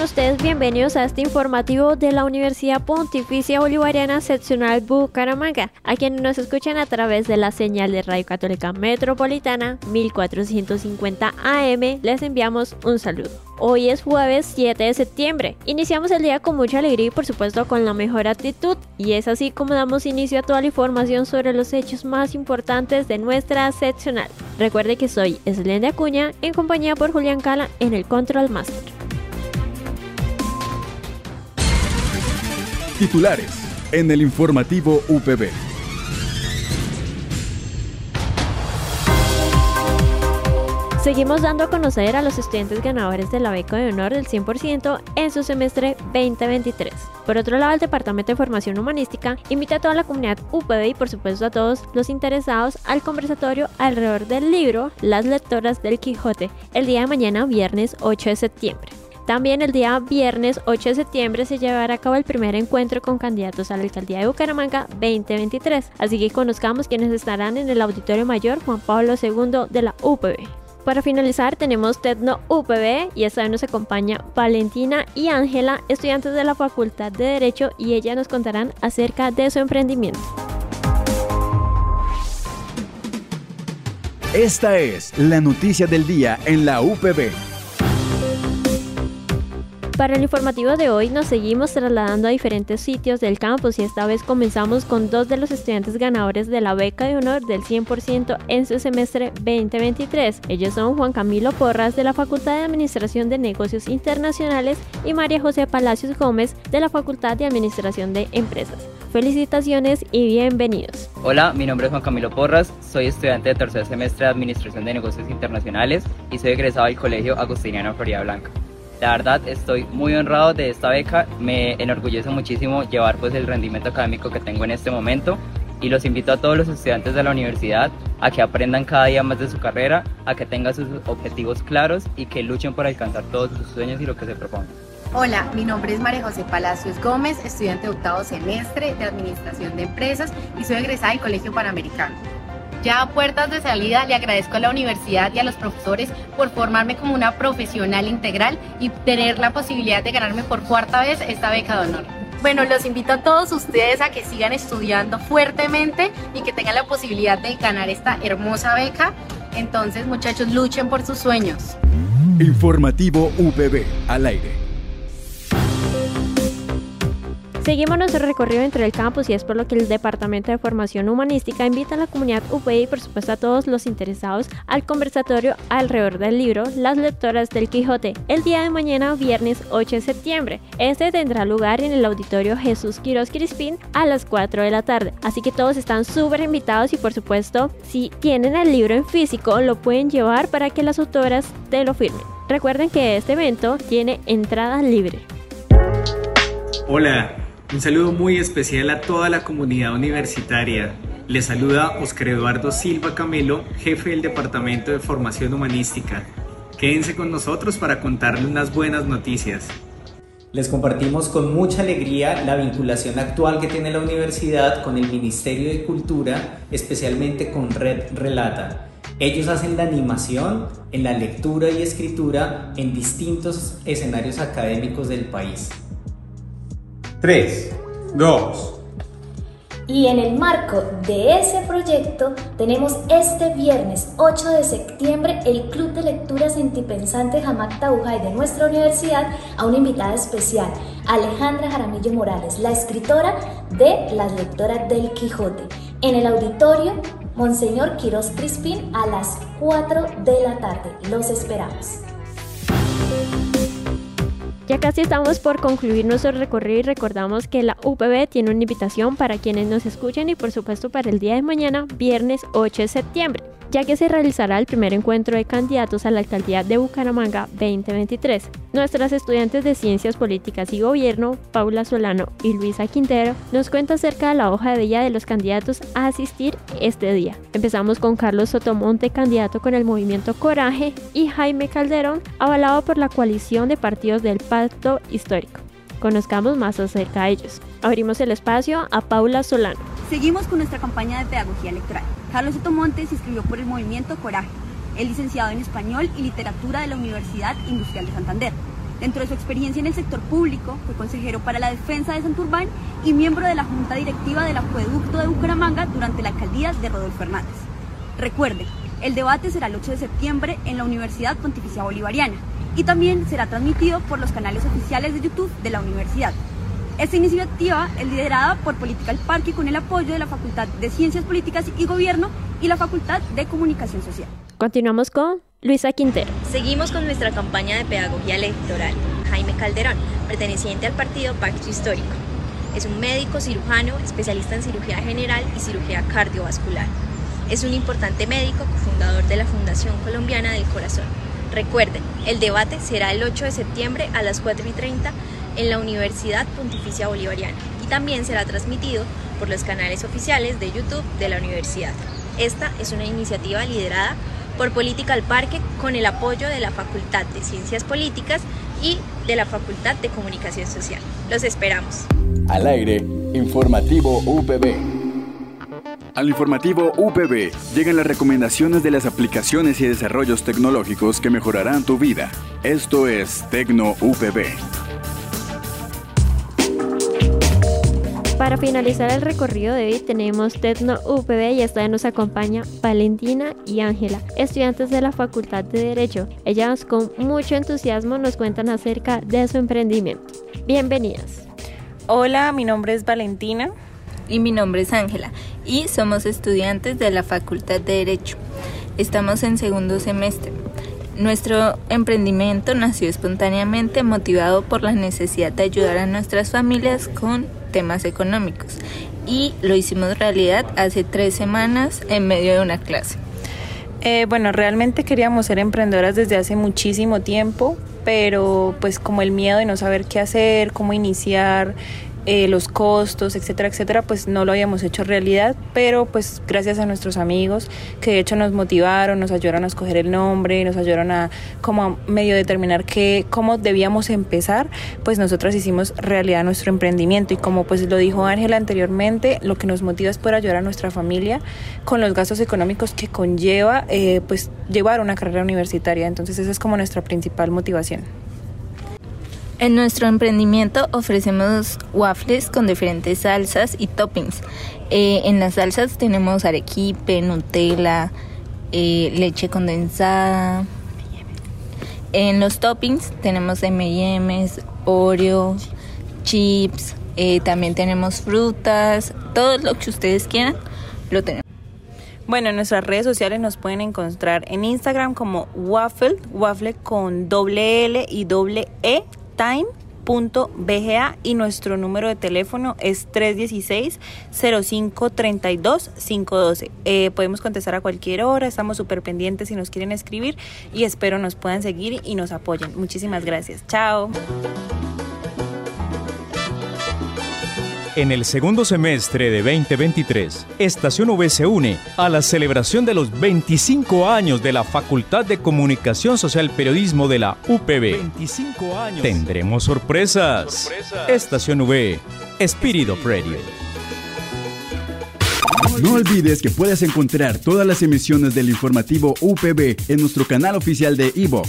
Sean ustedes bienvenidos a este informativo de la Universidad Pontificia Bolivariana Seccional Bucaramanga, a quienes nos escuchan a través de la señal de Radio Católica Metropolitana 1450 AM, les enviamos un saludo. Hoy es jueves 7 de septiembre. Iniciamos el día con mucha alegría y por supuesto con la mejor actitud y es así como damos inicio a toda la información sobre los hechos más importantes de nuestra seccional. Recuerde que soy Eslende Acuña en compañía por Julián Cala en el Control Master. Titulares en el informativo UPB. Seguimos dando a conocer a los estudiantes ganadores de la beca de honor del 100% en su semestre 2023. Por otro lado, el Departamento de Formación Humanística invita a toda la comunidad UPB y por supuesto a todos los interesados al conversatorio alrededor del libro Las lectoras del Quijote el día de mañana, viernes 8 de septiembre. También el día viernes 8 de septiembre se llevará a cabo el primer encuentro con candidatos a la alcaldía de Bucaramanga 2023, así que conozcamos quienes estarán en el Auditorio Mayor Juan Pablo II de la UPB. Para finalizar tenemos Tecno UPB y esta vez nos acompaña Valentina y Ángela, estudiantes de la Facultad de Derecho y ellas nos contarán acerca de su emprendimiento. Esta es la noticia del día en la UPB. Para el informativo de hoy nos seguimos trasladando a diferentes sitios del campus y esta vez comenzamos con dos de los estudiantes ganadores de la beca de honor del 100% en su semestre 2023. Ellos son Juan Camilo Porras de la Facultad de Administración de Negocios Internacionales y María José Palacios Gómez de la Facultad de Administración de Empresas. Felicitaciones y bienvenidos. Hola, mi nombre es Juan Camilo Porras, soy estudiante de tercer semestre de Administración de Negocios Internacionales y soy egresado del Colegio Agustiniano Florida Blanca. La verdad estoy muy honrado de esta beca, me enorgullece muchísimo llevar pues el rendimiento académico que tengo en este momento y los invito a todos los estudiantes de la universidad a que aprendan cada día más de su carrera, a que tengan sus objetivos claros y que luchen por alcanzar todos sus sueños y lo que se propongan. Hola, mi nombre es María José Palacios Gómez, estudiante de octavo semestre de Administración de Empresas y soy egresada del Colegio Panamericano. Ya a puertas de salida le agradezco a la universidad y a los profesores por formarme como una profesional integral y tener la posibilidad de ganarme por cuarta vez esta beca de honor. Bueno, los invito a todos ustedes a que sigan estudiando fuertemente y que tengan la posibilidad de ganar esta hermosa beca. Entonces, muchachos, luchen por sus sueños. Informativo UPB al aire. Seguimos nuestro recorrido entre el campus y es por lo que el Departamento de Formación Humanística invita a la comunidad UPI y por supuesto a todos los interesados al conversatorio alrededor del libro Las lectoras del Quijote el día de mañana viernes 8 de septiembre. Este tendrá lugar en el auditorio Jesús Quiroz Crispín a las 4 de la tarde. Así que todos están súper invitados y por supuesto si tienen el libro en físico lo pueden llevar para que las autoras te lo firmen. Recuerden que este evento tiene entrada libre. Hola, un saludo muy especial a toda la comunidad universitaria. Les saluda Oscar Eduardo Silva Camelo, jefe del Departamento de Formación Humanística. Quédense con nosotros para contarles unas buenas noticias. Les compartimos con mucha alegría la vinculación actual que tiene la universidad con el Ministerio de Cultura, especialmente con Red Relata. Ellos hacen la animación en la lectura y escritura en distintos escenarios académicos del país. 3, 2. Y en el marco de ese proyecto tenemos este viernes 8 de septiembre el Club de Lectura Sentipensante Jamac Taujay de nuestra universidad a una invitada especial, Alejandra Jaramillo Morales, la escritora de Las Lectoras del Quijote, en el auditorio Monseñor Quiroz Crispín a las 4 de la tarde. Los esperamos. Ya casi estamos por concluir nuestro recorrido y recordamos que la UPB tiene una invitación para quienes nos escuchen y por supuesto para el día de mañana, viernes 8 de septiembre. Ya que se realizará el primer encuentro de candidatos a la alcaldía de Bucaramanga 2023. Nuestras estudiantes de Ciencias Políticas y Gobierno, Paula Solano y Luisa Quintero, nos cuentan acerca de la hoja de vida de los candidatos a asistir este día. Empezamos con Carlos Sotomonte, candidato con el movimiento Coraje, y Jaime Calderón, avalado por la coalición de partidos del Pacto Histórico. Conozcamos más acerca de ellos. Abrimos el espacio a Paula Solano. Seguimos con nuestra campaña de pedagogía electoral. Carlos Sotomonte se inscribió por el movimiento Coraje. Es licenciado en Español y Literatura de la Universidad Industrial de Santander. Dentro de su experiencia en el sector público, fue consejero para la defensa de Santurbán y miembro de la Junta Directiva del Acueducto de Bucaramanga durante la alcaldía de Rodolfo Hernández. Recuerde, el debate será el 8 de septiembre en la Universidad Pontificia Bolivariana y también será transmitido por los canales oficiales de YouTube de la universidad. Esta iniciativa es liderada por Political Parque con el apoyo de la Facultad de Ciencias Políticas y Gobierno y la Facultad de Comunicación Social. Continuamos con Luisa Quintero. Seguimos con nuestra campaña de pedagogía electoral. Jaime Calderón, perteneciente al partido Pacto Histórico. Es un médico cirujano, especialista en cirugía general y cirugía cardiovascular. Es un importante médico, cofundador de la Fundación Colombiana del Corazón Recuerden, el debate será el 8 de septiembre a las 4 y 30 en la Universidad Pontificia Bolivariana y también será transmitido por los canales oficiales de YouTube de la universidad. Esta es una iniciativa liderada por Política al Parque con el apoyo de la Facultad de Ciencias Políticas y de la Facultad de Comunicación Social. Los esperamos. Al aire, informativo UPB. Al informativo UPB llegan las recomendaciones de las aplicaciones y desarrollos tecnológicos que mejorarán tu vida. Esto es Tecno UPB. Para finalizar el recorrido de hoy tenemos Tecno UPB y esta vez nos acompaña Valentina y Ángela, estudiantes de la Facultad de Derecho. Ellas con mucho entusiasmo nos cuentan acerca de su emprendimiento. Bienvenidas. Hola, mi nombre es Valentina y mi nombre es Ángela y somos estudiantes de la Facultad de Derecho. Estamos en segundo semestre. Nuestro emprendimiento nació espontáneamente motivado por la necesidad de ayudar a nuestras familias con temas económicos y lo hicimos realidad hace tres semanas en medio de una clase. Eh, bueno, realmente queríamos ser emprendedoras desde hace muchísimo tiempo, pero pues como el miedo de no saber qué hacer, cómo iniciar, eh, los costos, etcétera, etcétera, pues no lo habíamos hecho realidad, pero pues gracias a nuestros amigos que de hecho nos motivaron, nos ayudaron a escoger el nombre, nos ayudaron a como medio determinar qué, cómo debíamos empezar, pues nosotras hicimos realidad nuestro emprendimiento y como pues lo dijo Ángela anteriormente, lo que nos motiva es poder ayudar a nuestra familia con los gastos económicos que conlleva eh, pues llevar una carrera universitaria, entonces esa es como nuestra principal motivación. En nuestro emprendimiento ofrecemos waffles con diferentes salsas y toppings. Eh, en las salsas tenemos arequipe, Nutella, eh, leche condensada. En los toppings tenemos M&M's, Oreo, chips, eh, también tenemos frutas, todo lo que ustedes quieran lo tenemos. Bueno, en nuestras redes sociales nos pueden encontrar en Instagram como waffle, waffle con doble L y doble E time.bga y nuestro número de teléfono es 316-0532-512. Eh, podemos contestar a cualquier hora, estamos súper pendientes si nos quieren escribir y espero nos puedan seguir y nos apoyen. Muchísimas gracias. Chao. En el segundo semestre de 2023, Estación V se une a la celebración de los 25 años de la Facultad de Comunicación Social Periodismo de la UPB. 25 años. Tendremos sorpresas. Estación V, Spirit of Radio. No olvides que puedes encontrar todas las emisiones del informativo UPB en nuestro canal oficial de iVox,